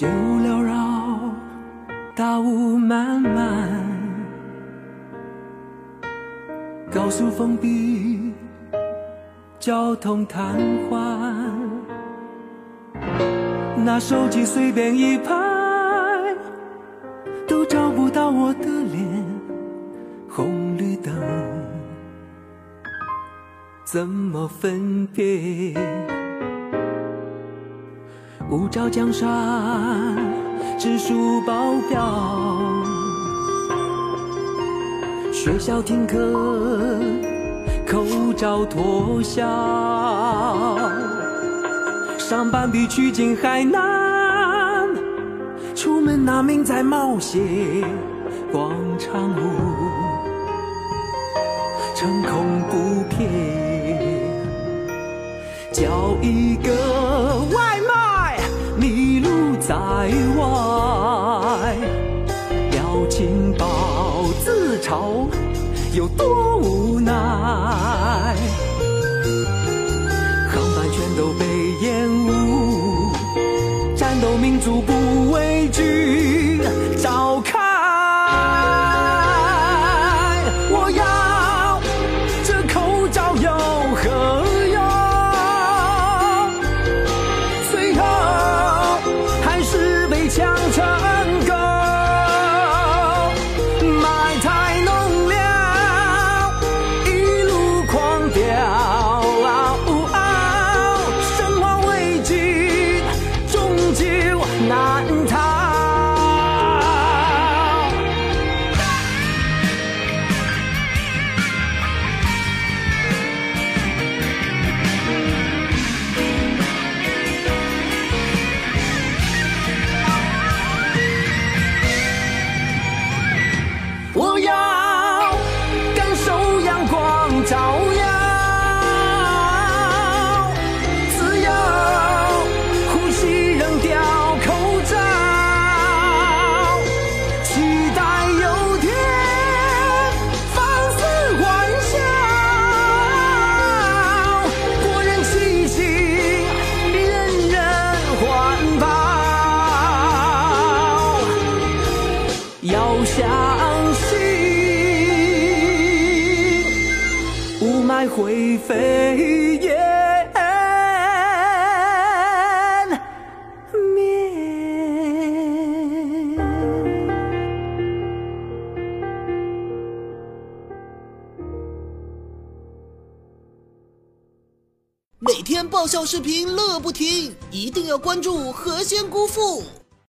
烟雾缭绕大雾漫漫。高速封闭交通瘫痪。拿手机随便一拍都找不到我的脸红绿灯怎么分辨？无照江山，只数保镖。学校停课，口罩脱下，上班比取经还难，出门拿命在冒险，广场舞，成空不骗，叫一个情报自嘲。有多无奈，航班全都被延误，战斗民族不畏惧，雾霾会飞烟灭。每天爆笑视频乐不停，一定要关注何仙姑父。